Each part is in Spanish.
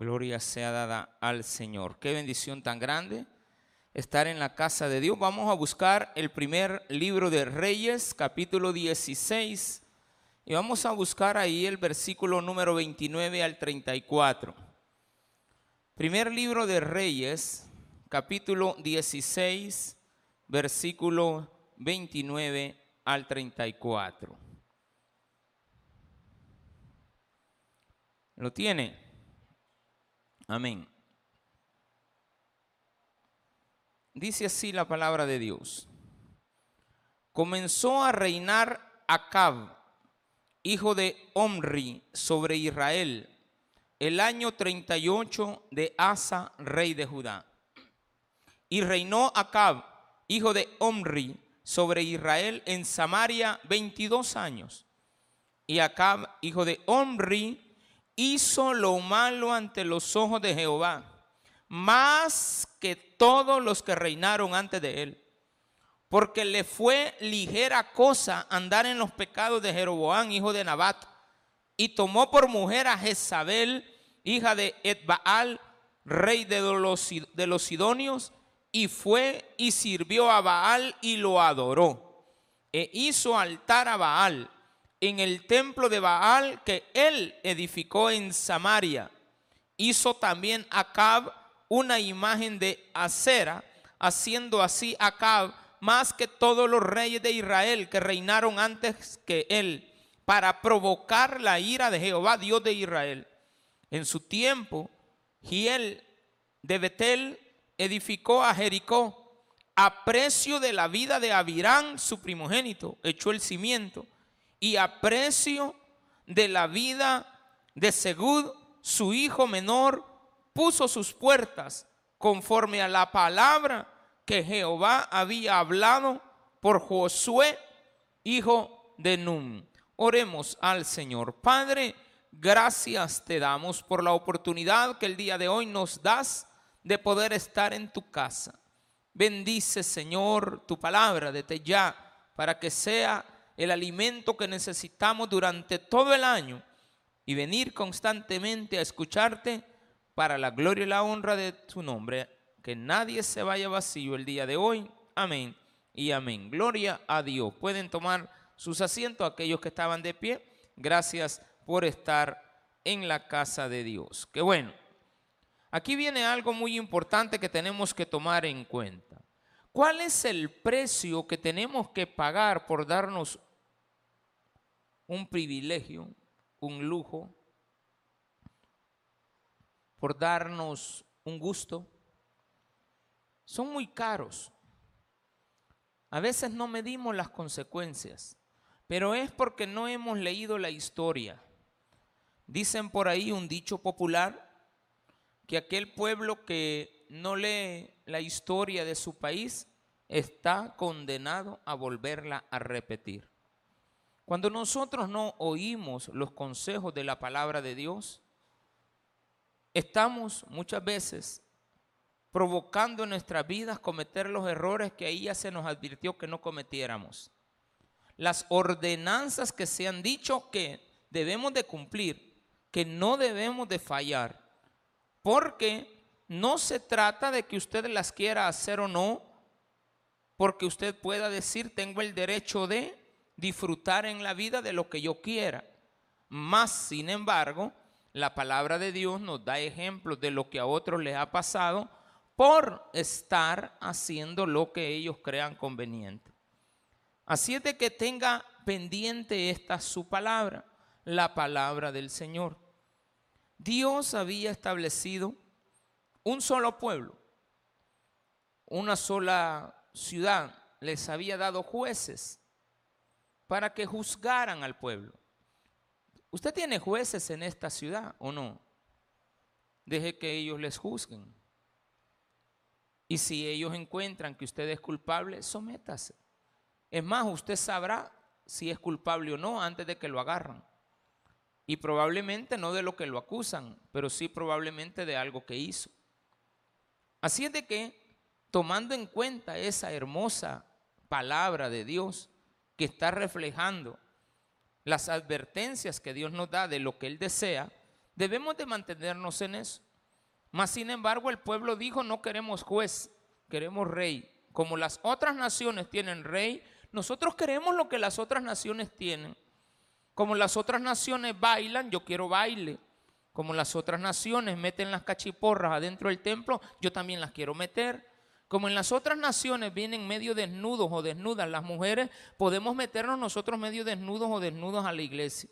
Gloria sea dada al Señor. Qué bendición tan grande estar en la casa de Dios. Vamos a buscar el primer libro de Reyes, capítulo 16. Y vamos a buscar ahí el versículo número 29 al 34. Primer libro de Reyes, capítulo 16, versículo 29 al 34. ¿Lo tiene? Amén. Dice así la palabra de Dios. Comenzó a reinar Acab, hijo de Omri, sobre Israel, el año 38 de Asa, rey de Judá. Y reinó Acab, hijo de Omri, sobre Israel en Samaria 22 años. Y Acab, hijo de Omri, hizo lo malo ante los ojos de Jehová, más que todos los que reinaron antes de él. Porque le fue ligera cosa andar en los pecados de Jeroboam, hijo de Nabat, y tomó por mujer a Jezabel, hija de Edbaal, rey de los, de los Sidonios, y fue y sirvió a Baal y lo adoró. E hizo altar a Baal en el templo de Baal que él edificó en Samaria. Hizo también Acab una imagen de acera, haciendo así Acab más que todos los reyes de Israel que reinaron antes que él, para provocar la ira de Jehová, Dios de Israel. En su tiempo, Giel de Betel edificó a Jericó a precio de la vida de Abirán, su primogénito, echó el cimiento y a precio de la vida de Segud, su hijo menor, puso sus puertas conforme a la palabra que Jehová había hablado por Josué, hijo de Nun. Oremos al Señor. Padre, gracias te damos por la oportunidad que el día de hoy nos das de poder estar en tu casa. Bendice, Señor, tu palabra desde ya para que sea el alimento que necesitamos durante todo el año y venir constantemente a escucharte para la gloria y la honra de tu nombre. Que nadie se vaya vacío el día de hoy. Amén y amén. Gloria a Dios. Pueden tomar sus asientos aquellos que estaban de pie. Gracias por estar en la casa de Dios. Qué bueno. Aquí viene algo muy importante que tenemos que tomar en cuenta. ¿Cuál es el precio que tenemos que pagar por darnos un privilegio, un lujo, por darnos un gusto, son muy caros. A veces no medimos las consecuencias, pero es porque no hemos leído la historia. Dicen por ahí un dicho popular que aquel pueblo que no lee la historia de su país está condenado a volverla a repetir. Cuando nosotros no oímos los consejos de la palabra de Dios, estamos muchas veces provocando en nuestras vidas cometer los errores que ahí ya se nos advirtió que no cometiéramos. Las ordenanzas que se han dicho que debemos de cumplir, que no debemos de fallar, porque no se trata de que usted las quiera hacer o no, porque usted pueda decir tengo el derecho de, disfrutar en la vida de lo que yo quiera. Más, sin embargo, la palabra de Dios nos da ejemplos de lo que a otros les ha pasado por estar haciendo lo que ellos crean conveniente. Así es de que tenga pendiente esta su palabra, la palabra del Señor. Dios había establecido un solo pueblo, una sola ciudad, les había dado jueces para que juzgaran al pueblo. ¿Usted tiene jueces en esta ciudad o no? Deje que ellos les juzguen. Y si ellos encuentran que usted es culpable, sométase. Es más, usted sabrá si es culpable o no antes de que lo agarran. Y probablemente no de lo que lo acusan, pero sí probablemente de algo que hizo. Así es de que, tomando en cuenta esa hermosa palabra de Dios, que está reflejando las advertencias que Dios nos da de lo que Él desea, debemos de mantenernos en eso. Mas sin embargo el pueblo dijo, no queremos juez, queremos rey. Como las otras naciones tienen rey, nosotros queremos lo que las otras naciones tienen. Como las otras naciones bailan, yo quiero baile. Como las otras naciones meten las cachiporras adentro del templo, yo también las quiero meter. Como en las otras naciones vienen medio desnudos o desnudas las mujeres, podemos meternos nosotros medio desnudos o desnudos a la iglesia.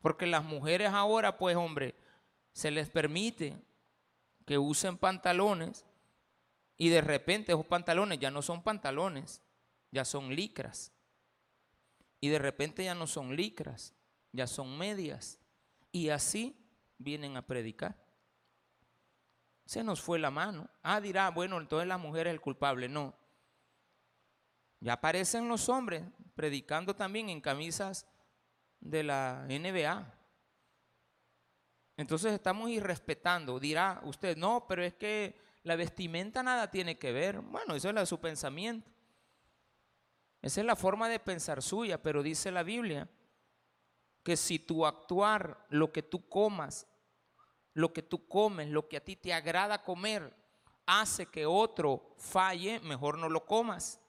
Porque las mujeres ahora, pues hombre, se les permite que usen pantalones y de repente esos pantalones ya no son pantalones, ya son licras. Y de repente ya no son licras, ya son medias. Y así vienen a predicar. Se nos fue la mano. Ah, dirá, bueno, entonces la mujer es el culpable. No. Ya aparecen los hombres predicando también en camisas de la NBA. Entonces estamos irrespetando. Dirá usted, no, pero es que la vestimenta nada tiene que ver. Bueno, eso es su pensamiento. Esa es la forma de pensar suya, pero dice la Biblia que si tu actuar, lo que tú comas, lo que tú comes, lo que a ti te agrada comer, hace que otro falle, mejor no lo comas.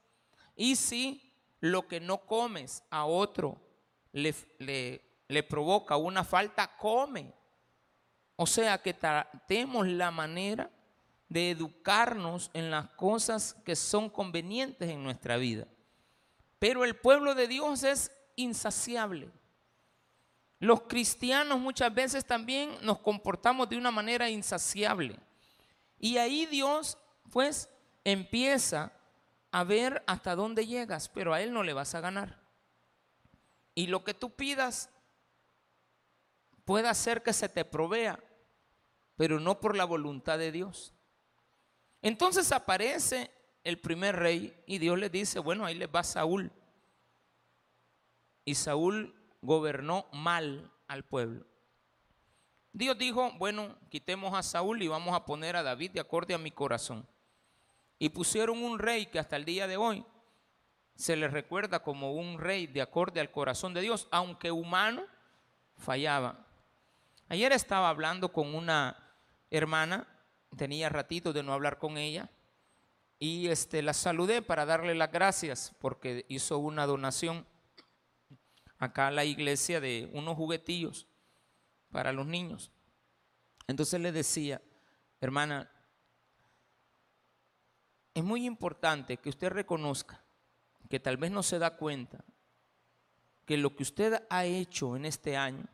Y si lo que no comes a otro le, provoca una falta, come. O sea que tratemos la manera de educarnos en las cosas que son convenientes en nuestra vida. Pero el pueblo de Dios es insaciable. Los cristianos muchas veces también nos comportamos de una manera insaciable. Y ahí Dios pues empieza a ver hasta dónde llegas, pero a Él no le vas a ganar. Y lo que tú pidas puede hacer que se te provea, pero no por la voluntad de Dios. Entonces aparece el primer rey y Dios le dice, bueno, ahí le va Saúl. Y Saúl gobernó mal al pueblo. Dios dijo, bueno, quitemos a Saúl y vamos a poner a David de acorde a mi corazón. Y pusieron un rey que hasta el día de hoy se le recuerda como un rey de acorde al corazón de Dios, aunque humano, fallaba. Ayer estaba hablando con una hermana, tenía ratito de no hablar con ella, y este, la saludé para darle las gracias porque hizo una donación acá la iglesia de unos juguetillos para los niños. Entonces le decía, hermana, es muy importante que usted reconozca que tal vez no se da cuenta que lo que usted ha hecho en este año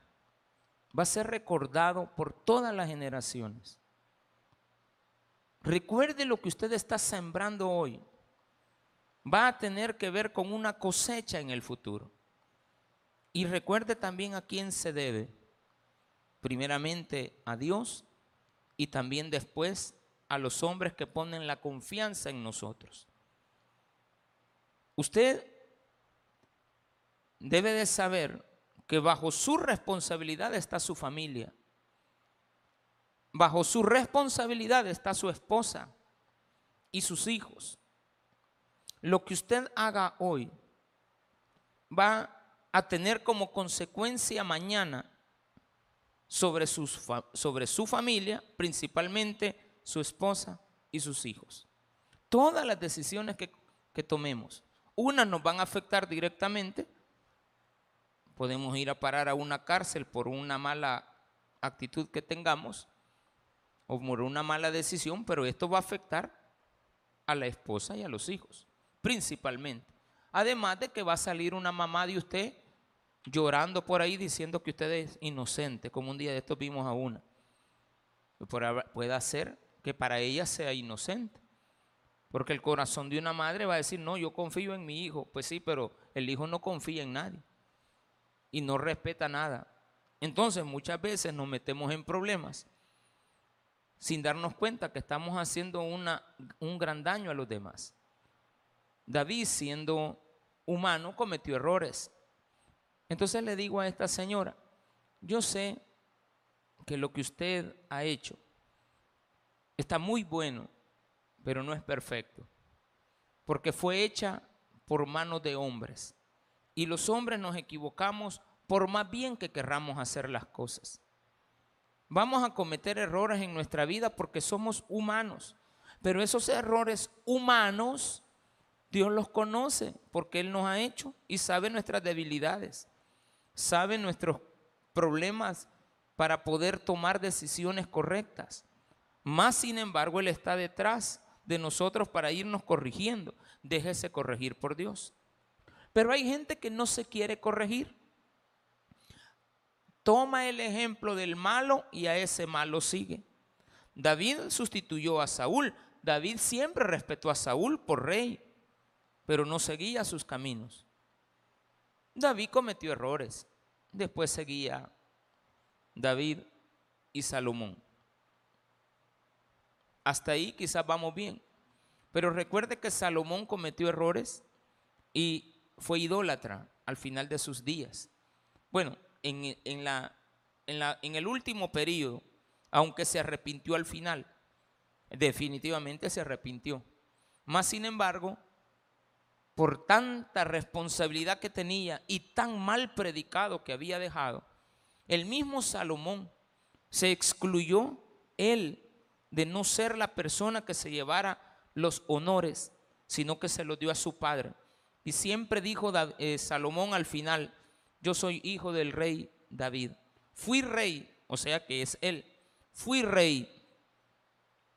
va a ser recordado por todas las generaciones. Recuerde lo que usted está sembrando hoy. Va a tener que ver con una cosecha en el futuro. Y recuerde también a quién se debe. Primeramente a Dios y también después a los hombres que ponen la confianza en nosotros. Usted debe de saber que bajo su responsabilidad está su familia. Bajo su responsabilidad está su esposa y sus hijos. Lo que usted haga hoy va a tener como consecuencia mañana sobre, sobre su familia, principalmente su esposa y sus hijos. Todas las decisiones que, que tomemos, unas nos van a afectar directamente podemos ir a parar a una cárcel por una mala actitud que tengamos o por una mala decisión, pero esto va a afectar a la esposa y a los hijos, principalmente. Además de que va a salir una mamá de usted llorando por ahí diciendo que usted es inocente, como un día de estos vimos a una. Puede hacer que para ella sea inocente. Porque el corazón de una madre va a decir, no, yo confío en mi hijo. Pues sí, pero el hijo no confía en nadie y no respeta nada. Entonces muchas veces nos metemos en problemas sin darnos cuenta que estamos haciendo una, un gran daño a los demás. David, siendo humano, cometió errores. Entonces le digo a esta señora, yo sé que lo que usted ha hecho está muy bueno, pero no es perfecto, porque fue hecha por manos de hombres. Y los hombres nos equivocamos por más bien que querramos hacer las cosas. Vamos a cometer errores en nuestra vida porque somos humanos. Pero esos errores humanos, Dios los conoce porque Él nos ha hecho y sabe nuestras debilidades, sabe nuestros problemas para poder tomar decisiones correctas. Más sin embargo, Él está detrás de nosotros para irnos corrigiendo. Déjese corregir por Dios. Pero hay gente que no se quiere corregir. Toma el ejemplo del malo y a ese malo sigue. David sustituyó a Saúl. David siempre respetó a Saúl por rey, pero no seguía sus caminos. David cometió errores. Después seguía David y Salomón. Hasta ahí quizás vamos bien. Pero recuerde que Salomón cometió errores y fue idólatra al final de sus días. Bueno, en, la, en el último periodo, aunque se arrepintió al final, definitivamente se arrepintió. Más sin embargo, por tanta responsabilidad que tenía y tan mal predicado que había dejado, el mismo Salomón se excluyó él de no ser la persona que se llevara los honores, sino que se los dio a su padre. Y siempre dijo eh, Salomón al final, yo soy hijo del rey David. Fui rey, o sea que es él. Fui rey.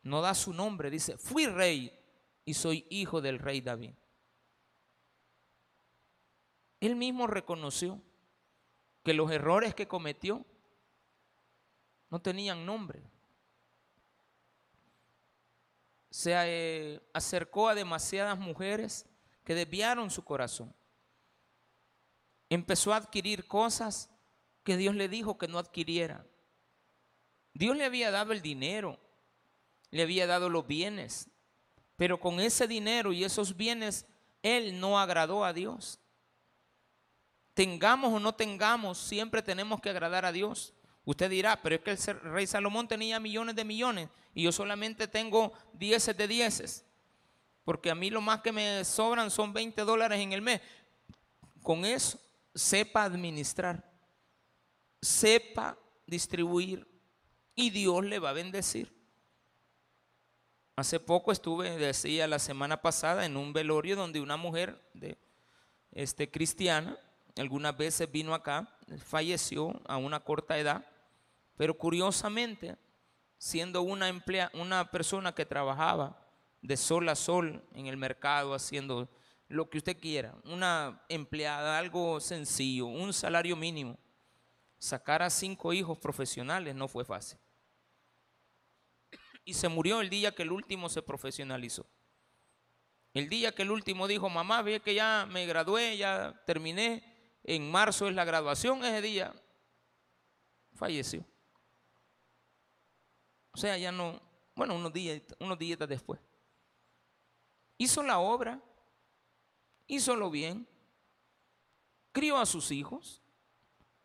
No da su nombre, dice, fui rey y soy hijo del rey David. Él mismo reconoció que los errores que cometió no tenían nombre. Se eh, acercó a demasiadas mujeres que desviaron su corazón. Empezó a adquirir cosas que Dios le dijo que no adquiriera. Dios le había dado el dinero, le había dado los bienes, pero con ese dinero y esos bienes, él no agradó a Dios tengamos o no tengamos, siempre tenemos que agradar a Dios. Usted dirá, pero es que el rey Salomón tenía millones de millones y yo solamente tengo dieces de dieces, porque a mí lo más que me sobran son 20 dólares en el mes. Con eso, sepa administrar, sepa distribuir y Dios le va a bendecir. Hace poco estuve, decía la semana pasada, en un velorio donde una mujer de, este, cristiana algunas veces vino acá, falleció a una corta edad, pero curiosamente, siendo una, emplea, una persona que trabajaba de sol a sol en el mercado haciendo lo que usted quiera, una empleada, algo sencillo, un salario mínimo, sacar a cinco hijos profesionales no fue fácil. Y se murió el día que el último se profesionalizó. El día que el último dijo, mamá, ve que ya me gradué, ya terminé, en marzo es la graduación, ese día falleció. O sea, ya no, bueno, unos días, unos días después. Hizo la obra, hizo lo bien, crió a sus hijos,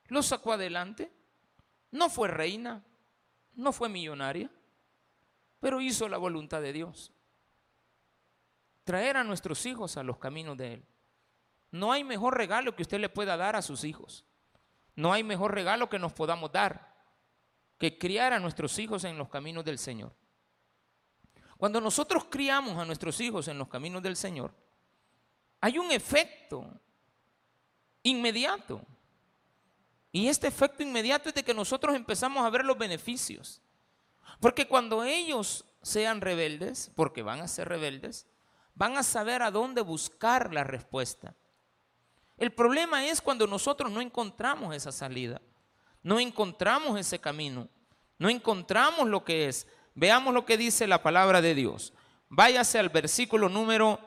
los sacó adelante, no fue reina, no fue millonaria, pero hizo la voluntad de Dios. Traer a nuestros hijos a los caminos de Él. No hay mejor regalo que usted le pueda dar a sus hijos. No hay mejor regalo que nos podamos dar que criar a nuestros hijos en los caminos del Señor. Cuando nosotros criamos a nuestros hijos en los caminos del Señor, hay un efecto inmediato. Y este efecto inmediato es de que nosotros empezamos a ver los beneficios. Porque cuando ellos sean rebeldes, porque van a ser rebeldes, van a saber a dónde buscar la respuesta. El problema es cuando nosotros no encontramos esa salida, no encontramos ese camino, no encontramos lo que es. Veamos lo que dice la palabra de Dios. Váyase al versículo número,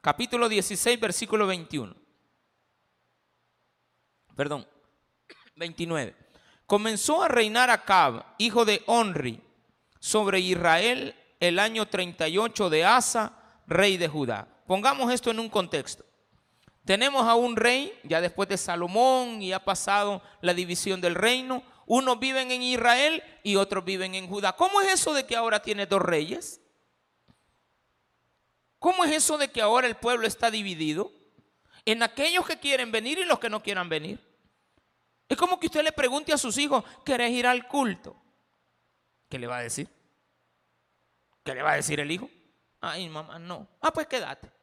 capítulo 16, versículo 21. Perdón, 29. Comenzó a reinar Acab, hijo de Onri, sobre Israel el año 38 de Asa, rey de Judá. Pongamos esto en un contexto. Tenemos a un rey, ya después de Salomón y ha pasado la división del reino. Unos viven en Israel y otros viven en Judá. ¿Cómo es eso de que ahora tiene dos reyes? ¿Cómo es eso de que ahora el pueblo está dividido? En aquellos que quieren venir y los que no quieran venir. Es como que usted le pregunte a sus hijos, ¿querés ir al culto? ¿Qué le va a decir? ¿Qué le va a decir el hijo? Ay, mamá, no. Ah, pues quédate.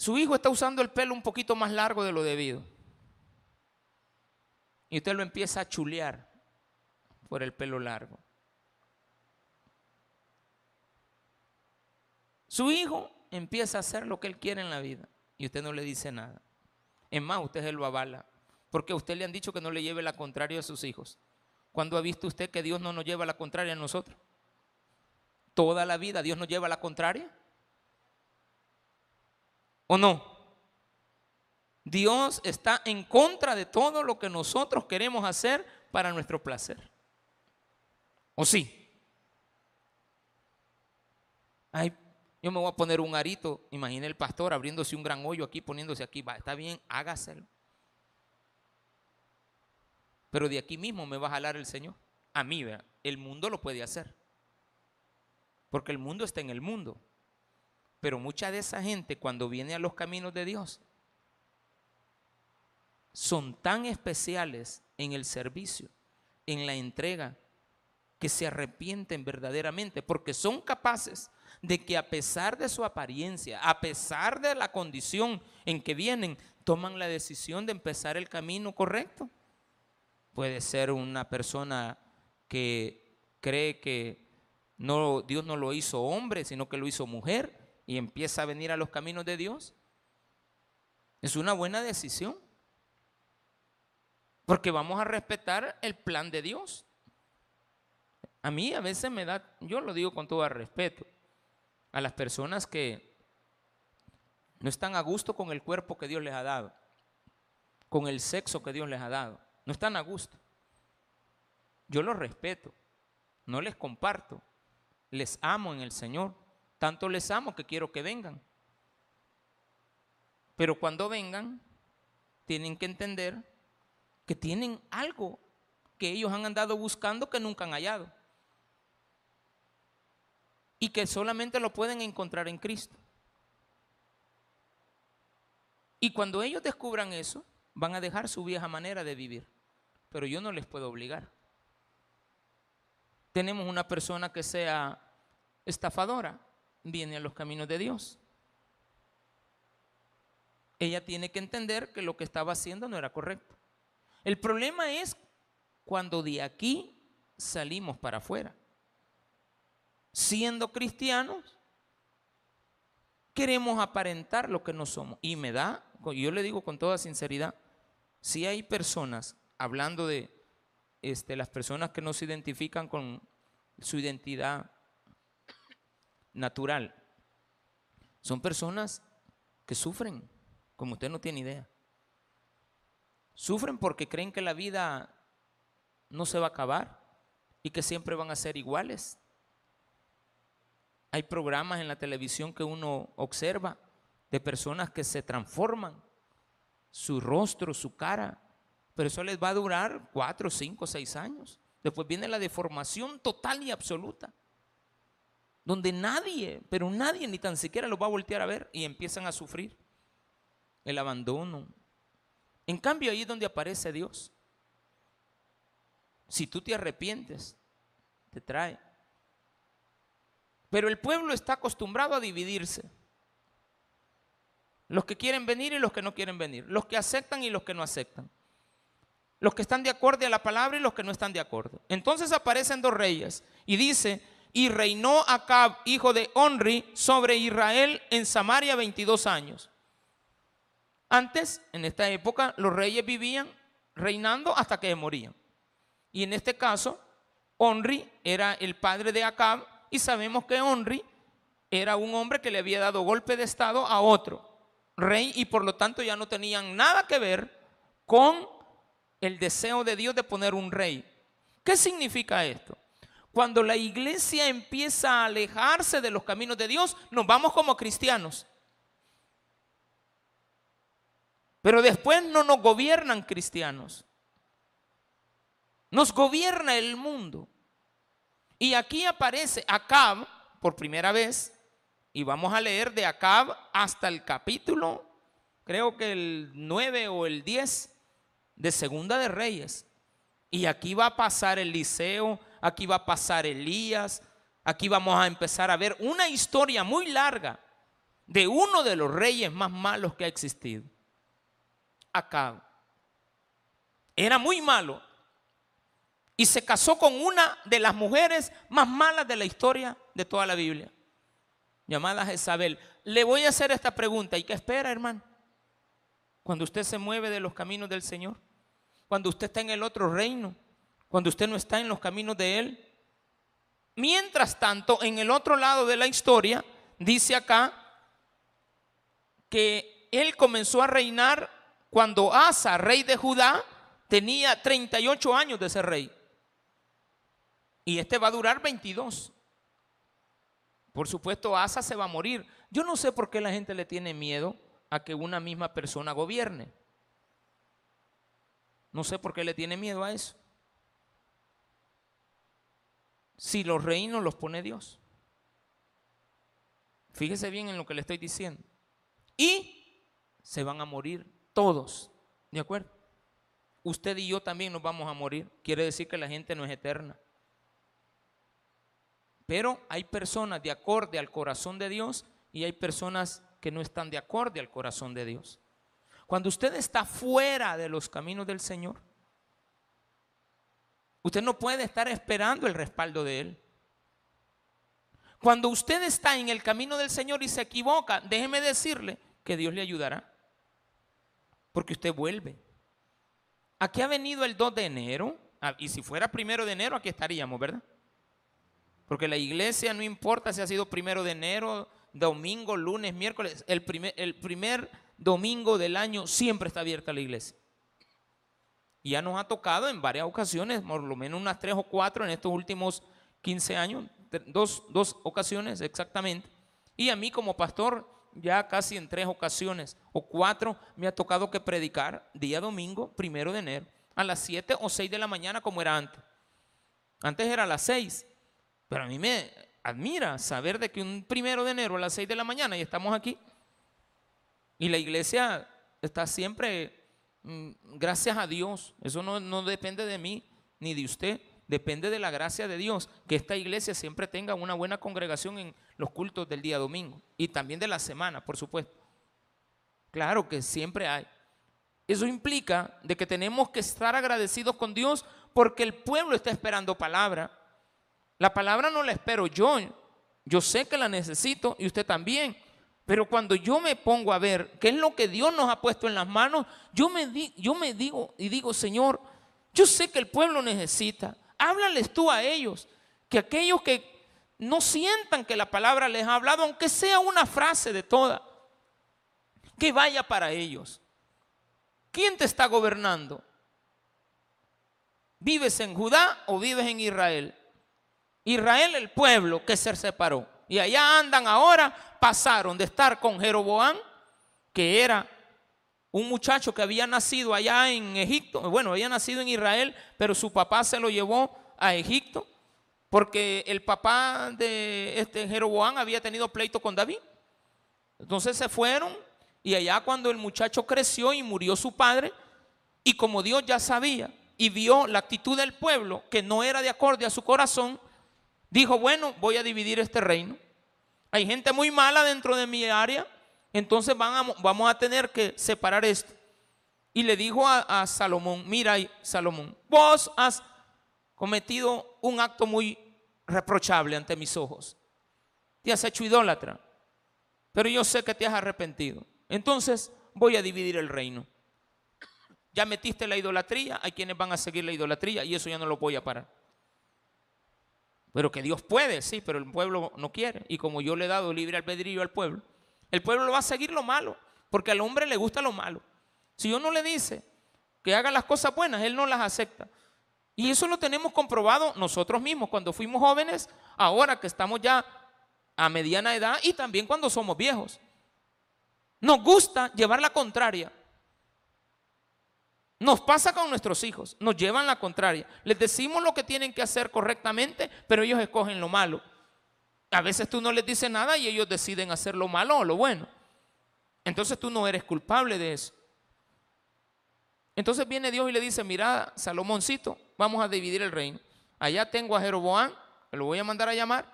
Su hijo está usando el pelo un poquito más largo de lo debido. Y usted lo empieza a chulear por el pelo largo. Su hijo empieza a hacer lo que él quiere en la vida y usted no le dice nada. Es más, usted se lo avala. Porque a usted le han dicho que no le lleve la contraria a sus hijos. ¿Cuándo ha visto usted que Dios no nos lleva la contraria a nosotros? Toda la vida Dios nos lleva la contraria. ¿O no? Dios está en contra de todo lo que nosotros queremos hacer para nuestro placer. ¿O sí? Ay, yo me voy a poner un arito. Imagine el pastor abriéndose un gran hoyo aquí, poniéndose aquí. Va, está bien, hágaselo. Pero de aquí mismo me va a jalar el Señor. A mí, vea, el mundo lo puede hacer. Porque el mundo está en el mundo. Pero mucha de esa gente cuando viene a los caminos de Dios son tan especiales en el servicio, en la entrega, que se arrepienten verdaderamente, porque son capaces de que a pesar de su apariencia, a pesar de la condición en que vienen, toman la decisión de empezar el camino correcto. Puede ser una persona que cree que no, Dios no lo hizo hombre, sino que lo hizo mujer y empieza a venir a los caminos de Dios. Es una buena decisión. Porque vamos a respetar el plan de Dios. A mí a veces me da, yo lo digo con todo respeto, a las personas que no están a gusto con el cuerpo que Dios les ha dado, con el sexo que Dios les ha dado. No están a gusto. Yo los respeto, no les comparto, les amo en el Señor. Tanto les amo que quiero que vengan. Pero cuando vengan, tienen que entender que tienen algo que ellos han andado buscando que nunca han hallado y que solamente lo pueden encontrar en Cristo. Y cuando ellos descubran eso, van a dejar su vieja manera de vivir. Pero yo no les puedo obligar. Tenemos una persona que sea estafadora, viene a los caminos de Dios. Ella tiene que entender que lo que estaba haciendo no era correcto. El problema es cuando de aquí salimos para afuera siendo cristianos, queremos aparentar lo que no somos. Y me da, yo le digo con toda sinceridad, si hay personas, hablando de este, las personas que no se identifican con su identidad natural, son personas que sufren, como usted no tiene idea. Sufren porque creen que la vida no se va a acabar y que siempre van a ser iguales. Hay programas en la televisión que uno observa de personas que se transforman, su rostro, su cara, pero eso les va a durar cuatro, cinco, seis años. Después viene la deformación total y absoluta, donde nadie, pero nadie ni tan siquiera los va a voltear a ver y empiezan a sufrir el abandono. En cambio, ahí es donde aparece Dios. Si tú te arrepientes, te trae pero el pueblo está acostumbrado a dividirse. Los que quieren venir y los que no quieren venir. Los que aceptan y los que no aceptan. Los que están de acuerdo a la palabra y los que no están de acuerdo. Entonces aparecen dos reyes y dice, y reinó Acab, hijo de Onri, sobre Israel en Samaria 22 años. Antes, en esta época, los reyes vivían reinando hasta que morían. Y en este caso, Onri era el padre de Acab y sabemos que Onri era un hombre que le había dado golpe de estado a otro rey y por lo tanto ya no tenían nada que ver con el deseo de Dios de poner un rey. ¿Qué significa esto? Cuando la iglesia empieza a alejarse de los caminos de Dios, nos vamos como cristianos. Pero después no nos gobiernan cristianos. Nos gobierna el mundo. Y aquí aparece Acab por primera vez Y vamos a leer de Acab hasta el capítulo, creo que el 9 o el 10 de Segunda de Reyes. Y aquí va a pasar Eliseo, aquí va a pasar Elías, aquí vamos a empezar a ver una historia muy larga de uno de los reyes más malos que ha existido. Acab. Era muy malo y se casó con una de las mujeres más malas de la historia de toda la Biblia, llamada Jezabel. Le voy a hacer esta pregunta. ¿Y qué espera, hermano? Cuando usted se mueve de los caminos del Señor cuando usted está en el otro reino, cuando usted no está en los caminos de Él. Mientras tanto, en el otro lado de la historia, dice acá que Él comenzó a reinar cuando Asa, rey de Judá, tenía 38 años de ser rey. Y este va a durar 22. Por supuesto, Asa se va a morir. Yo no sé por qué la gente le tiene miedo a que una misma persona gobierne. No sé por qué le tiene miedo a eso. Si los reinos los pone Dios. Fíjese bien en lo que le estoy diciendo. Y se van a morir todos. ¿De acuerdo? Usted y yo también nos vamos a morir. Quiere decir que la gente no es eterna. Pero hay personas de acorde al corazón de Dios y hay personas que no están de acorde al corazón de Dios. Cuando usted está fuera de los caminos del Señor, usted no puede estar esperando el respaldo de Él. Cuando usted está en el camino del Señor y se equivoca, déjeme decirle que Dios le ayudará. Porque usted vuelve. Aquí ha venido el 2 de enero. Ah, y si fuera primero de enero, aquí estaríamos, ¿verdad? Porque la iglesia no importa si ha sido primero de enero, domingo, lunes, miércoles. El primer, el primer domingo del año siempre está abierta la iglesia. Ya nos ha tocado en varias ocasiones, por lo menos unas tres o cuatro en estos últimos 15 años, dos, dos ocasiones exactamente. Y a mí como pastor, ya casi en tres ocasiones o cuatro, me ha tocado que predicar día domingo, primero de enero, a las siete o seis de la mañana como era antes. Antes era a las seis, pero a mí me admira saber de que un primero de enero a las seis de la mañana y estamos aquí. Y la iglesia está siempre, gracias a Dios, eso no, depende de mí ni de usted, depende de la gracia de Dios, que esta iglesia siempre tenga una buena congregación en los cultos del día domingo y también de la semana, por supuesto. Claro que siempre hay. Eso implica de que tenemos que estar agradecidos con Dios porque el pueblo está esperando palabra. La palabra no la espero yo. Yo sé que la necesito y usted también. Pero cuando yo me pongo a ver qué es lo que Dios nos ha puesto en las manos, yo me, yo me digo y digo, Señor, yo sé que el pueblo necesita. Háblales tú a ellos, que aquellos que no sientan que la palabra les ha hablado, aunque sea una frase de toda, que vaya para ellos. ¿Quién te está gobernando? ¿Vives en Judá o vives en Israel? Israel, el pueblo que se separó. Y allá andan ahora, pasaron de estar con Jeroboam, que era un muchacho que había nacido allá en Egipto, bueno, había nacido en Israel, pero su papá se lo llevó a Egipto, porque el papá de este Jeroboam había tenido pleito con David. Entonces se fueron y allá cuando el muchacho creció y murió su padre, y como Dios ya sabía y vio la actitud del pueblo que no era de acorde a su corazón, dijo, bueno, voy a dividir este reino. Hay gente muy mala dentro de mi área, entonces vamos a tener que separar esto. Y le dijo a, a Salomón, mira Salomón, vos has cometido un acto muy reprochable ante mis ojos. Te has hecho idólatra, pero yo sé que te has arrepentido. Entonces voy a dividir el reino. Ya metiste la idolatría, hay quienes van a seguir la idolatría y eso ya no lo voy a parar. Pero que Dios puede, sí, pero el pueblo no quiere. Y como yo le he dado libre albedrío al pueblo, el pueblo va a seguir lo malo, porque al hombre le gusta lo malo. Si uno le dice que haga las cosas buenas, él no las acepta. Y eso lo tenemos comprobado nosotros mismos cuando fuimos jóvenes, ahora que estamos ya a mediana edad y también cuando somos viejos. Nos gusta llevar la contraria. Nos pasa con nuestros hijos, nos llevan la contraria. Les decimos lo que tienen que hacer correctamente, pero ellos escogen lo malo. A veces tú no les dices nada y ellos deciden hacer lo malo o lo bueno. Entonces tú no eres culpable de eso. Entonces viene Dios y le dice, mira, Salomóncito, vamos a dividir el reino. Allá tengo a Jeroboam, lo voy a mandar a llamar.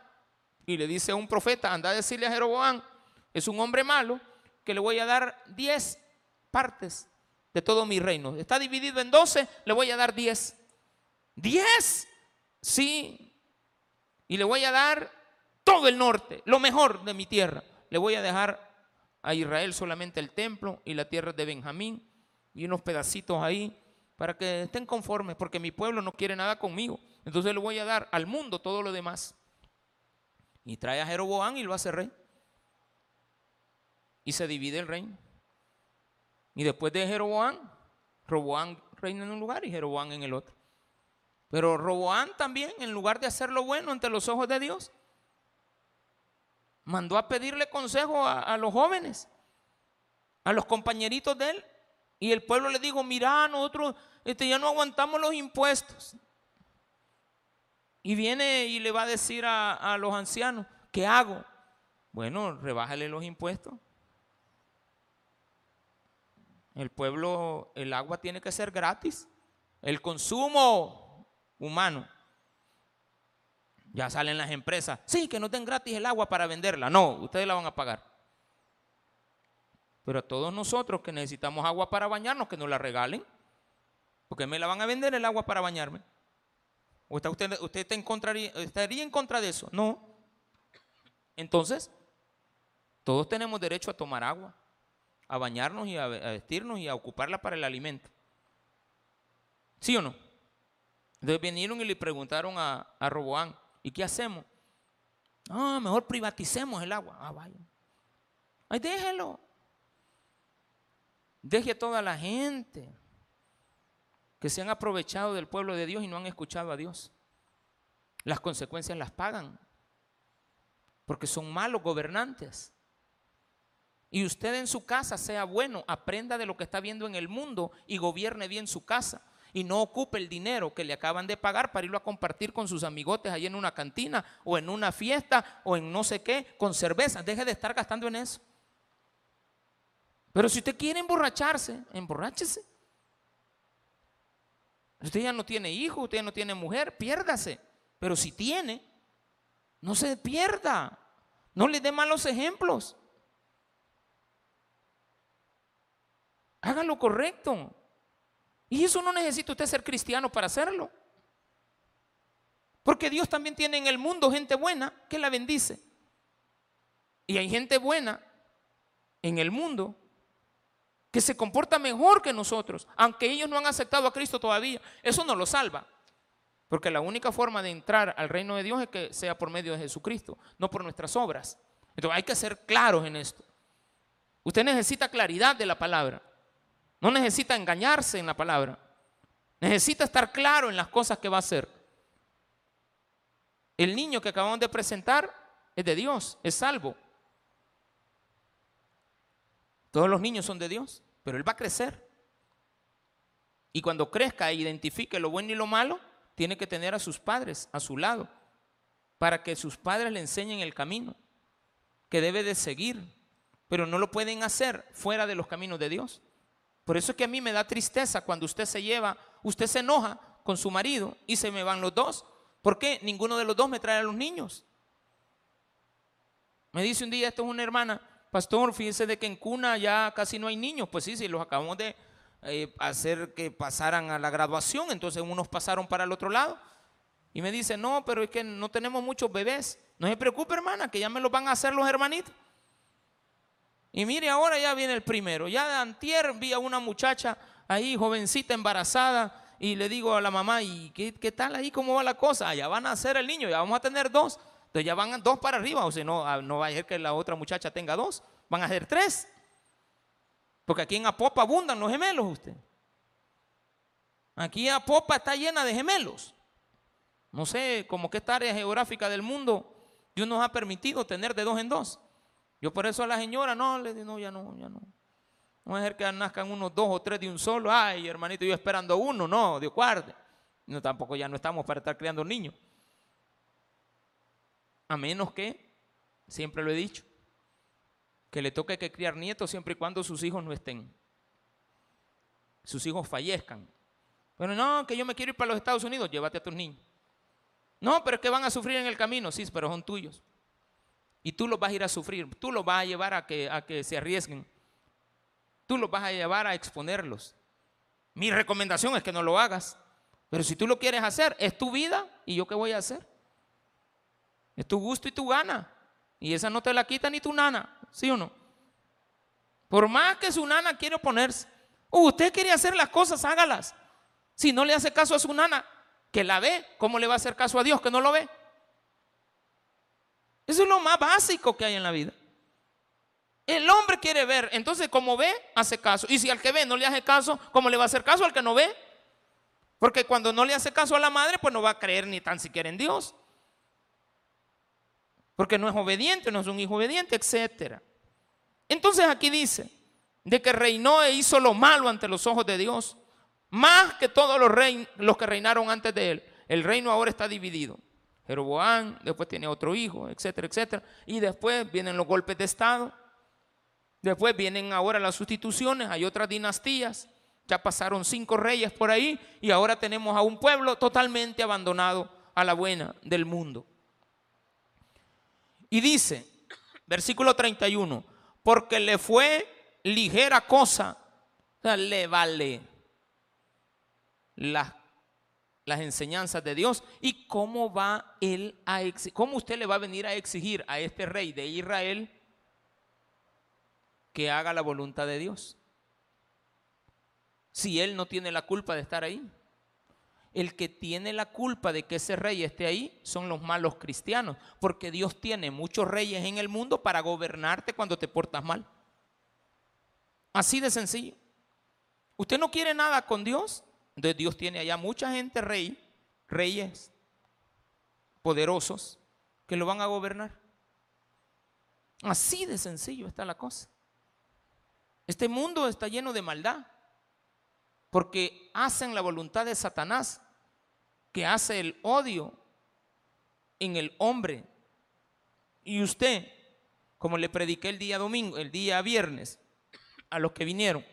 Y le dice a un profeta, anda a decirle a Jeroboam, es un hombre malo, que le voy a dar 10 partes de todo mi reino. Está dividido en 12, le voy a dar 10. 10, sí. Y le voy a dar todo el norte, lo mejor de mi tierra. Le voy a dejar a Israel solamente el templo y la tierra de Benjamín y unos pedacitos ahí para que estén conformes, porque mi pueblo no quiere nada conmigo. Entonces le voy a dar al mundo todo lo demás. Y trae a Jeroboam y lo hace rey. Y se divide el reino. Y después de Jeroboam, Roboam reina en un lugar y Jeroboam en el otro. Pero Roboam también, en lugar de hacer lo bueno ante los ojos de Dios, mandó a pedirle consejo a, los jóvenes, a los compañeritos de él. Y el pueblo le dijo, mira, nosotros este, ya no aguantamos los impuestos. Y viene y le va a decir a los ancianos, ¿qué hago? Bueno, rebájale los impuestos. El pueblo, el agua tiene que ser gratis. El consumo humano ya salen las empresas. Sí, que no den gratis el agua para venderla. No, ustedes la van a pagar. Pero a todos nosotros que necesitamos agua para bañarnos, que nos la regalen. Porque me la van a vender el agua para bañarme. ¿O está usted, usted estaría en contra de eso? No. Entonces, todos tenemos derecho a tomar agua, a bañarnos y a, vestirnos y a ocuparla para el alimento. ¿Sí o no? Entonces vinieron y le preguntaron a, a Roboán, ¿Y qué hacemos? Ah, mejor privaticemos el agua. Ah, vaya. Ay, déjelo. Deje a toda la gente que se han aprovechado del pueblo de Dios y no han escuchado a Dios. Las consecuencias las pagan porque son malos gobernantes. Y usted en su casa sea bueno, aprenda de lo que está viendo en el mundo y gobierne bien su casa y no ocupe el dinero que le acaban de pagar para irlo a compartir con sus amigotes ahí en una cantina o en una fiesta o en no sé qué, con cerveza. Deje de estar gastando en eso. Pero si usted quiere emborracharse, emborráchese. Usted ya no tiene hijo, usted ya no tiene mujer, piérdase. Pero si tiene, no se pierda. No le dé malos ejemplos. Haga lo correcto. Y eso no necesita usted ser cristiano para hacerlo. Porque Dios también tiene en el mundo gente buena que la bendice. Y hay gente buena en el mundo que se comporta mejor que nosotros, aunque ellos no han aceptado a Cristo todavía. Eso no lo salva. Porque la única forma de entrar al reino de Dios es que sea por medio de Jesucristo, no por nuestras obras. Entonces hay que ser claros en esto. Usted necesita claridad de la palabra. No necesita engañarse en la palabra. Necesita estar claro en las cosas que va a hacer. El niño que acabamos de presentar es de Dios, es salvo. Todos los niños son de Dios, pero él va a crecer. Y cuando crezca e identifique lo bueno y lo malo, tiene que tener a sus padres a su lado para que sus padres le enseñen el camino que debe de seguir, pero no lo pueden hacer fuera de los caminos de Dios. Por eso es que a mí me da tristeza cuando usted se lleva, usted se enoja con su marido y se me van los dos. ¿Por qué? Ninguno de los dos me trae a los niños. Me dice un día, esto es una hermana, pastor, fíjese de que en cuna ya casi no hay niños. Pues sí, sí, los acabamos de eh, hacer que pasaran a la graduación, entonces unos pasaron para el otro lado. Y me dice, no, pero es que no tenemos muchos bebés. No se preocupe, hermana, que ya me los van a hacer los hermanitos. Y mire, ahora ya viene el primero. Ya de antier vi a una muchacha ahí, jovencita, embarazada, y le digo a la mamá, ¿y qué, tal ahí? ¿Cómo va la cosa? Ya van a hacer el niño, ya vamos a tener dos. Entonces ya van dos para arriba, o sea, no, ah, no va a ser que la otra muchacha tenga dos, van a ser tres. Porque aquí en Apopa abundan los gemelos usted. Aquí Apopa está llena de gemelos. No sé, como que esta área geográfica del mundo Dios nos ha permitido tener de dos en dos. Yo por eso a la señora no le digo, no, ya no, ya no. No a ser que nazcan unos dos o tres de un solo. Ay, hermanito, yo esperando uno, no, Dios guarde. No, tampoco ya no estamos para estar criando niños. A menos que siempre lo he dicho, que le toque que criar nietos siempre y cuando sus hijos no estén, sus hijos fallezcan. Pero no, que yo me quiero ir para los Estados Unidos, llévate a tus niños. No, pero es que van a sufrir en el camino, sí, pero son tuyos. Y tú los vas a ir a sufrir, tú los vas a llevar a que, a que se arriesguen, tú los vas a llevar a exponerlos. Mi recomendación es que no lo hagas, pero si tú lo quieres hacer, es tu vida y yo qué voy a hacer. Es tu gusto y tu gana. Y esa no te la quita ni tu nana, ¿sí o no? Por más que su nana quiere oponerse, usted quiere hacer las cosas, hágalas. Si no le hace caso a su nana, que la ve, ¿cómo le va a hacer caso a Dios que no lo ve? Eso es lo más básico que hay en la vida. El hombre quiere ver, entonces como ve, hace caso. Y si al que ve no le hace caso, ¿cómo le va a hacer caso al que no ve? Porque cuando no le hace caso a la madre, pues no va a creer ni tan siquiera en Dios. Porque no es obediente, no es un hijo obediente, etc. Entonces aquí dice, de que reinó e hizo lo malo ante los ojos de Dios, más que todos los, los que reinaron antes de él. El reino ahora está dividido. Jeroboam, después tiene otro hijo, etcétera, etcétera. Y después vienen los golpes de Estado. Después vienen ahora las sustituciones, hay otras dinastías. Ya pasaron cinco reyes por ahí y ahora tenemos a un pueblo totalmente abandonado a la buena del mundo. Y dice, versículo 31, porque le fue ligera cosa, le vale las, las enseñanzas de Dios y cómo va él a cómo usted le va a venir a exigir a este rey de Israel que haga la voluntad de Dios. Si él no tiene la culpa de estar ahí. El que tiene la culpa de que ese rey esté ahí son los malos cristianos, porque Dios tiene muchos reyes en el mundo para gobernarte cuando te portas mal. Así de sencillo. Usted no quiere nada con Dios, entonces Dios tiene allá mucha gente rey, reyes poderosos que lo van a gobernar. Así de sencillo está la cosa. Este mundo está lleno de maldad porque hacen la voluntad de Satanás, que hace el odio en el hombre. Y usted, como le prediqué el día domingo, el día viernes, a los que vinieron,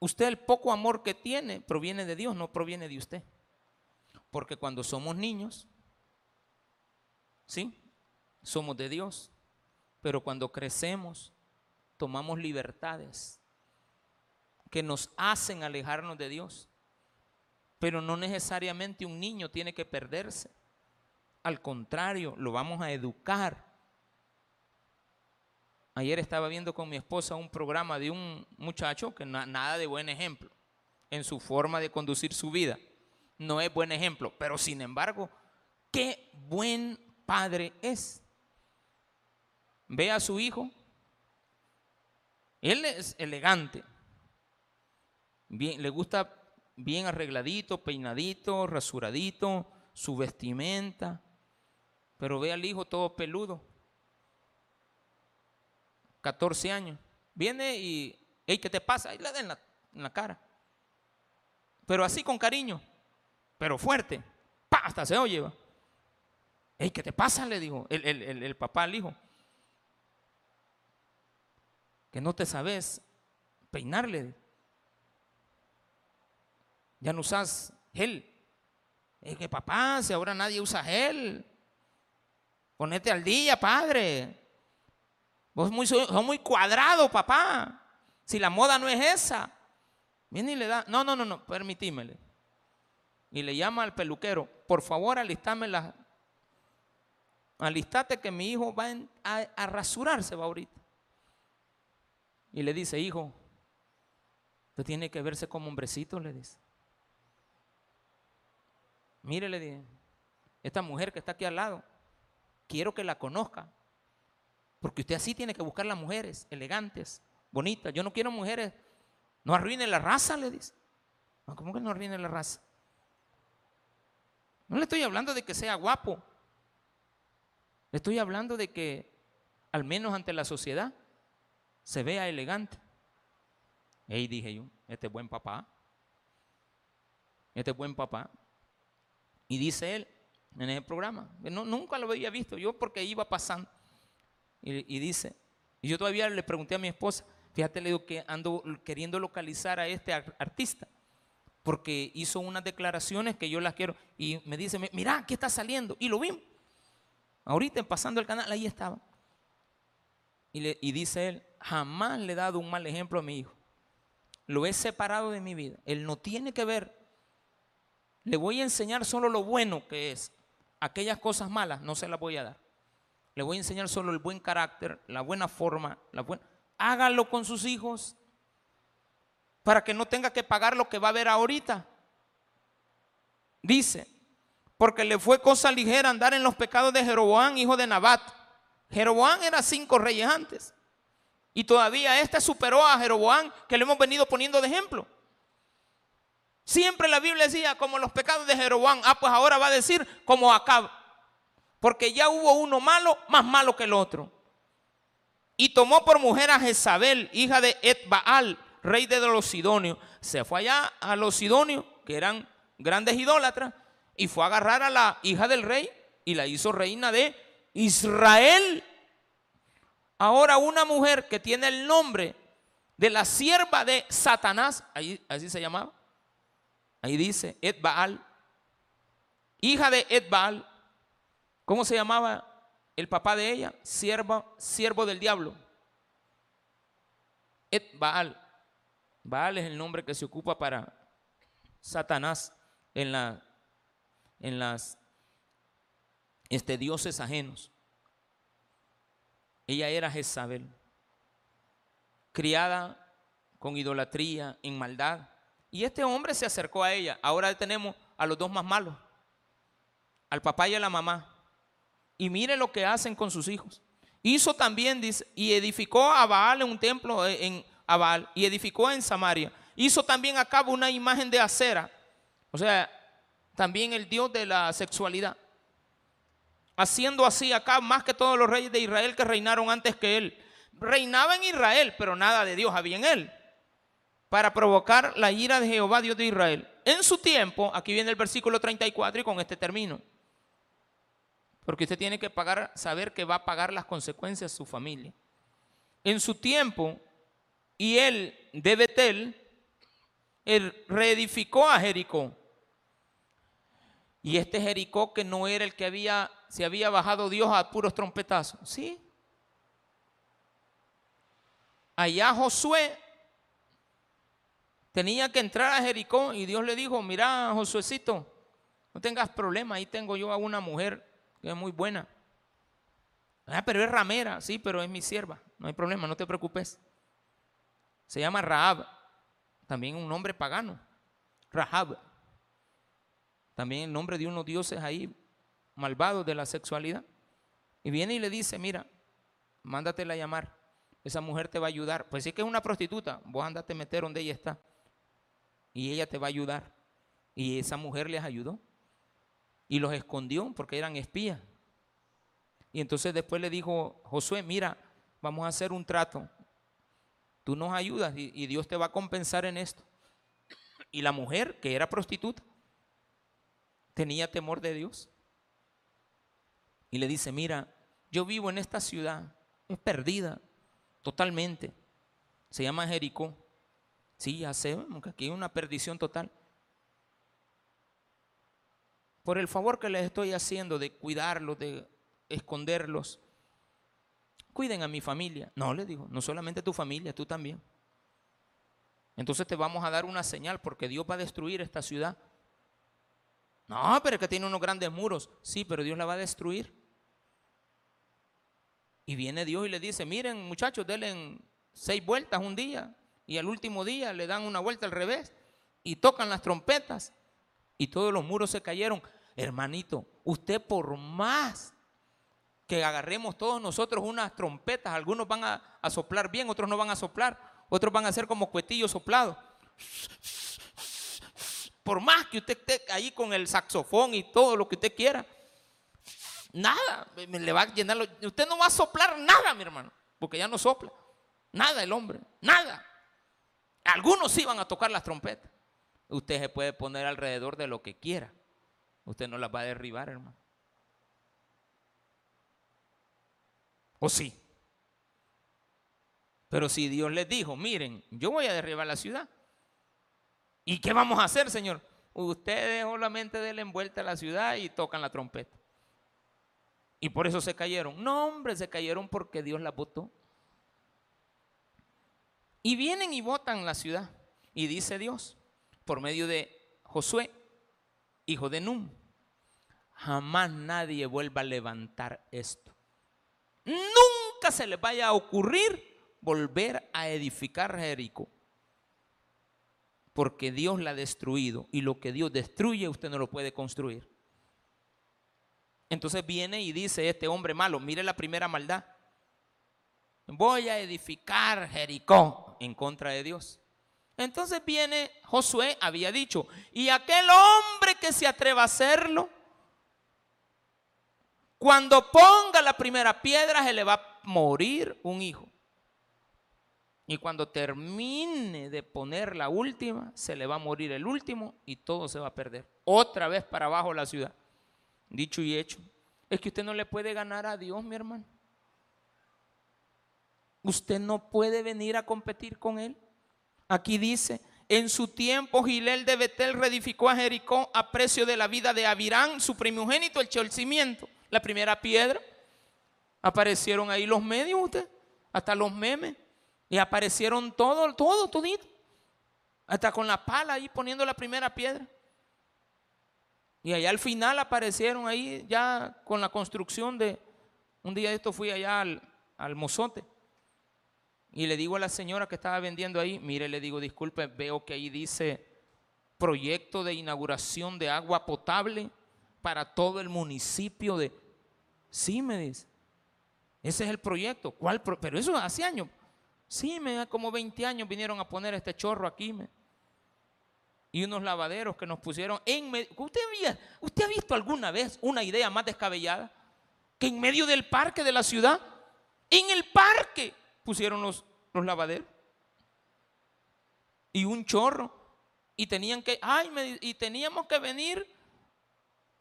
Usted el poco amor que tiene proviene de Dios, no proviene de usted. Porque cuando somos niños, ¿sí? Somos de Dios. Pero cuando crecemos, tomamos libertades que nos hacen alejarnos de Dios. Pero no necesariamente un niño tiene que perderse. Al contrario, lo vamos a educar Ayer estaba viendo con mi esposa un programa de un muchacho que nada de buen ejemplo en su forma de conducir su vida. No es buen ejemplo, pero sin embargo, qué buen padre es. Ve a su hijo. Él es elegante. Bien, le gusta bien arregladito, peinadito, rasuradito, su vestimenta. Pero ve al hijo todo peludo. 14 años. Viene y, hey, ¿qué te pasa? Y le da en la, cara. Pero así con cariño, pero fuerte. Hasta se oye. Hey, ¿qué te pasa? Le dijo el, el papá al hijo. Que no te sabes peinarle. Ya no usas gel. Es que papá, si ahora nadie usa gel. Ponete al día, padre. Vos muy, muy cuadrado, papá. Si la moda no es esa. Viene y le da, no, no, no, no, permitímele. Y le llama al peluquero, por favor, alistame la, alistate que mi hijo va a, a, rasurarse va ahorita. Y le dice, hijo, usted tiene que verse como hombrecito, le dice. Mire, le dije, esta mujer que está aquí al lado, quiero que la conozca. Porque usted así tiene que buscar las mujeres elegantes, bonitas. Yo no quiero mujeres. No arruine la raza, le dice. ¿Cómo que no arruine la raza? No le estoy hablando de que sea guapo. Le estoy hablando de que, al menos ante la sociedad, se vea elegante. Y dije yo, este es buen papá. Este es buen papá. Y dice él, en el programa. Nunca lo había visto, yo porque iba pasando. Y, dice, y yo todavía le pregunté a mi esposa, fíjate, le digo que ando queriendo localizar a este artista, porque hizo unas declaraciones que yo las quiero. Y me dice, mira, ¿qué está saliendo? Y lo vimos. Ahorita pasando el canal, ahí estaba. Y, le, y dice él, jamás le he dado un mal ejemplo a mi hijo. Lo he separado de mi vida. Él no tiene que ver. Le voy a enseñar solo lo bueno que es. Aquellas cosas malas no se las voy a dar. Le voy a enseñar solo el buen carácter, la buena forma, la buena. Hágalo con sus hijos para que no tenga que pagar lo que va a ver ahorita. Dice, porque le fue cosa ligera andar en los pecados de Jeroboam, hijo de Nabat. Jeroboam era cinco reyes antes. Y todavía este superó a Jeroboam, que le hemos venido poniendo de ejemplo. Siempre la Biblia decía como los pecados de Jeroboam. Ah, pues ahora va a decir como Acab. Porque ya hubo uno malo, más malo que el otro. Y tomó por mujer a Jezabel, hija de Etbaal, rey de los sidonios. Se fue allá a los sidonios, que eran grandes idólatras, y fue a agarrar a la hija del rey y la hizo reina de Israel. Ahora una mujer que tiene el nombre de la sierva de Satanás, así se llamaba, ahí dice Edbaal, hija de Edbaal, ¿cómo se llamaba el papá de ella? Siervo del diablo. Edbaal. Baal es el nombre que se ocupa para Satanás en, la, en las este, dioses ajenos. Ella era Jezabel, criada con idolatría, en maldad. Y este hombre se acercó a ella. Ahora tenemos a los dos más malos, al papá y a la mamá. Y mire lo que hacen con sus hijos. Hizo también, dice, y edificó a Baal en un templo eh, en a Baal y edificó en Samaria. Hizo también a cabo una imagen de acera. O sea, también el dios de la sexualidad haciendo así acá más que todos los reyes de Israel que reinaron antes que él. Reinaba en Israel, pero nada de Dios había en él, para provocar la ira de Jehová, Dios de Israel. En su tiempo, aquí viene el versículo 34 y con este término. Porque usted tiene que pagar, saber que va a pagar las consecuencias su familia. En su tiempo, y él de Betel, él reedificó a Jericó. Y este Jericó que no era el que había se había bajado Dios a puros trompetazos. Sí. Allá Josué tenía que entrar a Jericó y Dios le dijo, mira Josuecito, no tengas problema, ahí tengo yo a una mujer es muy buena. Ah, pero es ramera, sí, pero es mi sierva, no hay problema, no te preocupes. Se llama Rahab, también un nombre pagano, Rahab. También el nombre de unos dioses ahí malvados de la sexualidad. Y viene y le dice, mira, mándatela a llamar. Esa mujer te va a ayudar. Pues es que es una prostituta, vos andate a meter donde ella está. Y ella te va a ayudar. Y esa mujer les ayudó. Y los escondió porque eran espías. Y entonces después le dijo, Josué, mira, vamos a hacer un trato. Tú nos ayudas y, Dios te va a compensar en esto. Y la mujer, que era prostituta, tenía temor de Dios y le dice, mira, yo vivo en esta ciudad, es perdida totalmente. Se llama Jericó. Sí, ya sé, aquí hay una perdición total. Por el favor que les estoy haciendo de cuidarlos, de esconderlos, cuiden a mi familia. No, le digo, no solamente tu familia, tú también. Entonces te vamos a dar una señal porque Dios va a destruir esta ciudad. No, pero es que tiene unos grandes muros. Sí, pero Dios la va a destruir. Y viene Dios y le dice, miren muchachos, denle seis vueltas un día y al último día le dan una vuelta al revés y tocan las trompetas y todos los muros se cayeron. Hermanito, usted por más que agarremos todos nosotros unas trompetas, algunos van a, soplar bien, otros no van a soplar, otros van a ser como cuetillos soplados. Por más que usted esté ahí con el saxofón y todo lo que usted quiera, Nada, me le va a llenar. Usted no va a soplar nada, mi hermano, porque ya no sopla. Nada el hombre, nada. Algunos sí van a tocar las trompetas. Usted se puede poner alrededor de lo que quiera. Usted no las va a derribar, hermano. ¿O sí? Pero si Dios les dijo, miren, yo voy a derribar la ciudad. ¿Y qué vamos a hacer, Señor? Ustedes solamente den vuelta a la ciudad y tocan la trompeta. Y por eso se cayeron. No, hombre, se cayeron porque Dios las votó. Y vienen y votan la ciudad. Y dice Dios, por medio de Josué, hijo de Num, jamás nadie vuelva a levantar esto. Nunca se le vaya a ocurrir volver a edificar Jericó. Porque Dios la ha destruido y lo que Dios destruye usted no lo puede construir. Entonces viene y dice este hombre malo, mire la primera maldad. Voy a edificar Jericó en contra de Dios. Entonces viene Josué, había dicho, y aquel hombre que se atreva a hacerlo, cuando ponga la primera piedra se le va a morir un hijo. Y cuando termine de poner la última, se le va a morir el último y todo se va a perder. Otra vez para abajo la ciudad. Dicho y hecho. Es que usted no le puede ganar a Dios, mi hermano. Usted no puede venir a competir con Él. Aquí dice, en su tiempo Gilel de Betel reedificó a Jericó a precio de la vida de Avirán, su primogénito, el cimiento, la primera piedra. Aparecieron ahí los medios, usted, hasta los memes. Y aparecieron todo, todo, todito. Hasta con la pala ahí poniendo la primera piedra. Y allá al final aparecieron ahí ya con la construcción de... Un día esto fui allá al, al mozote. Y le digo a la señora que estaba vendiendo ahí, mire, le digo, disculpe, veo que ahí dice proyecto de inauguración de agua potable para todo el municipio de... Sí, me dice. Ese es el proyecto. ¿Cuál? Pero eso hace años. Sí, como 20 años vinieron a poner este chorro aquí. Y unos lavaderos que nos pusieron en medio. ¿Usted, ¿Usted ha visto alguna vez una idea más descabellada? Que en medio del parque de la ciudad, en el parque, pusieron los, los lavaderos. Y un chorro. Y tenían que, ay, y teníamos que venir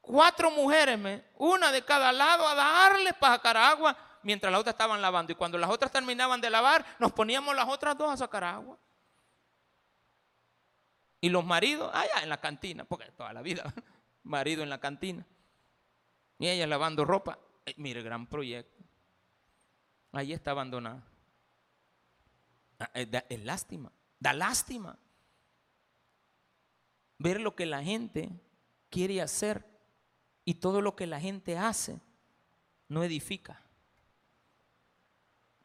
cuatro mujeres, me, una de cada lado, a darles para sacar agua mientras las otras estaban lavando. Y cuando las otras terminaban de lavar, nos poníamos las otras dos a sacar agua. Y los maridos, allá en la cantina, porque toda la vida, marido en la cantina. Y ella lavando ropa. Eh, mire, gran proyecto. Ahí está abandonada. Ah, eh, es lástima, da lástima ver lo que la gente quiere hacer y todo lo que la gente hace no edifica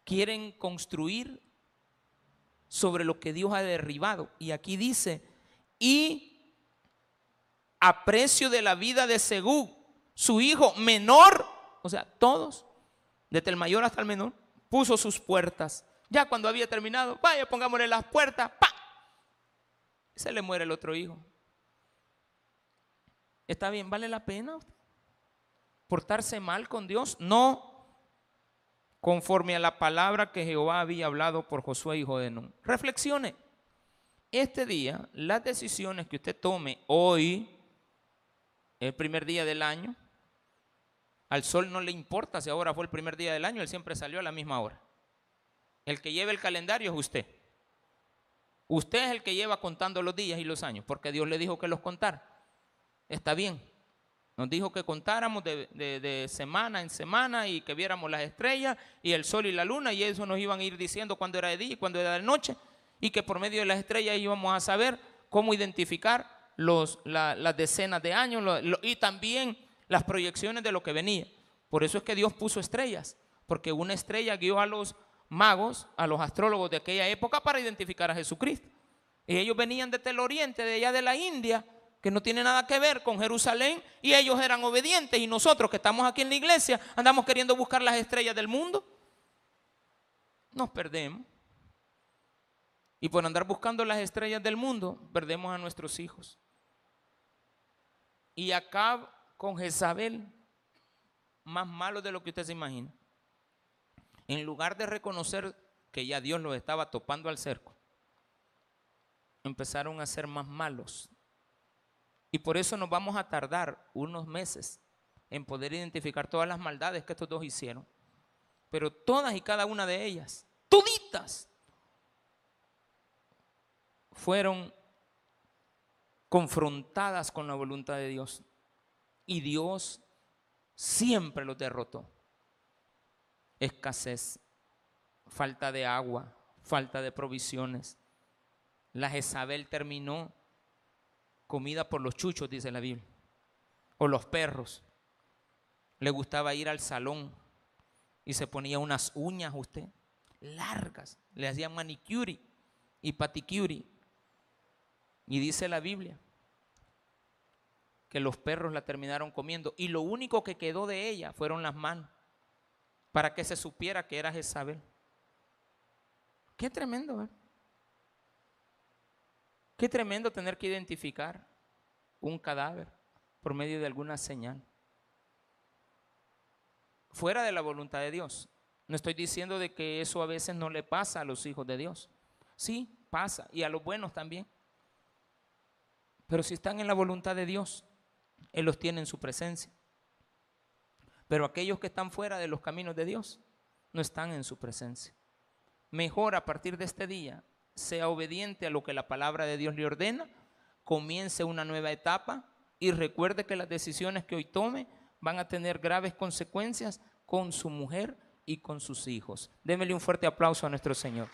quieren construir sobre lo que Dios ha derribado. Y aquí dice, y a precio de la vida de Segú, su hijo menor, o sea, todos, desde el mayor hasta el menor, puso sus puertas. Ya cuando había terminado, vaya, pongámosle las puertas, ¡pa! Se le muere el otro hijo. ¿Está bien? ¿Vale la pena portarse mal con Dios? No conforme a la palabra que Jehová había hablado por Josué, hijo de Nun. Reflexione. Este día, las decisiones que usted tome hoy, el primer día del año, al sol no le importa si ahora fue el primer día del año, él siempre salió a la misma hora. El que lleva el calendario es usted. Usted es el que lleva contando los días y los años, porque Dios le dijo que los contara. Está bien, nos dijo que contáramos de, semana en semana y que viéramos las estrellas y el sol y la luna y eso nos iban a ir diciendo cuándo era de día y cuándo era de noche y que por medio de las estrellas íbamos a saber cómo identificar los, las decenas de años y también las proyecciones de lo que venía. Por eso es que Dios puso estrellas, porque una estrella guió a los magos, a los astrólogos de aquella época para identificar a Jesucristo. Y ellos venían desde el oriente, de allá de la India, que no tiene nada que ver con Jerusalén y ellos eran obedientes y nosotros que estamos aquí en la iglesia andamos queriendo buscar las estrellas del mundo. Nos perdemos. Y por andar buscando las estrellas del mundo, perdemos a nuestros hijos. Y acá con Jezabel, más malo de lo que usted se imagina. En lugar de reconocer que ya Dios los estaba topando al cerco, empezaron a ser más malos y por eso nos vamos a tardar unos meses en poder identificar todas las maldades que estos dos hicieron. pero todas y cada una de ellas, toditas, fueron confrontadas con la voluntad de Dios. Y Dios siempre los derrotó. Escasez, falta de agua, falta de provisiones. La Jezabel terminó comida por los chuchos, dice la Biblia, o los perros. Le gustaba ir al salón y se ponía unas uñas usted largas, le hacían manicure y paticure. Y dice la Biblia que los perros la terminaron comiendo y lo único que quedó de ella fueron las manos para que se supiera que era Jezabel. Qué tremendo, ¿eh? Qué tremendo tener que identificar un cadáver por medio de alguna señal. Fuera de la voluntad de Dios. No estoy diciendo de que eso a veces no le pasa a los hijos de Dios. Sí, pasa. Y a los buenos también. Pero si están en la voluntad de Dios, Él los tiene en su presencia. Pero aquellos que están fuera de los caminos de Dios, no están en su presencia. Mejor a partir de este día sea obediente a lo que la palabra de Dios le ordena, comience una nueva etapa y recuerde que las decisiones que hoy tome van a tener graves consecuencias con su mujer y con sus hijos. Démele un fuerte aplauso a nuestro Señor.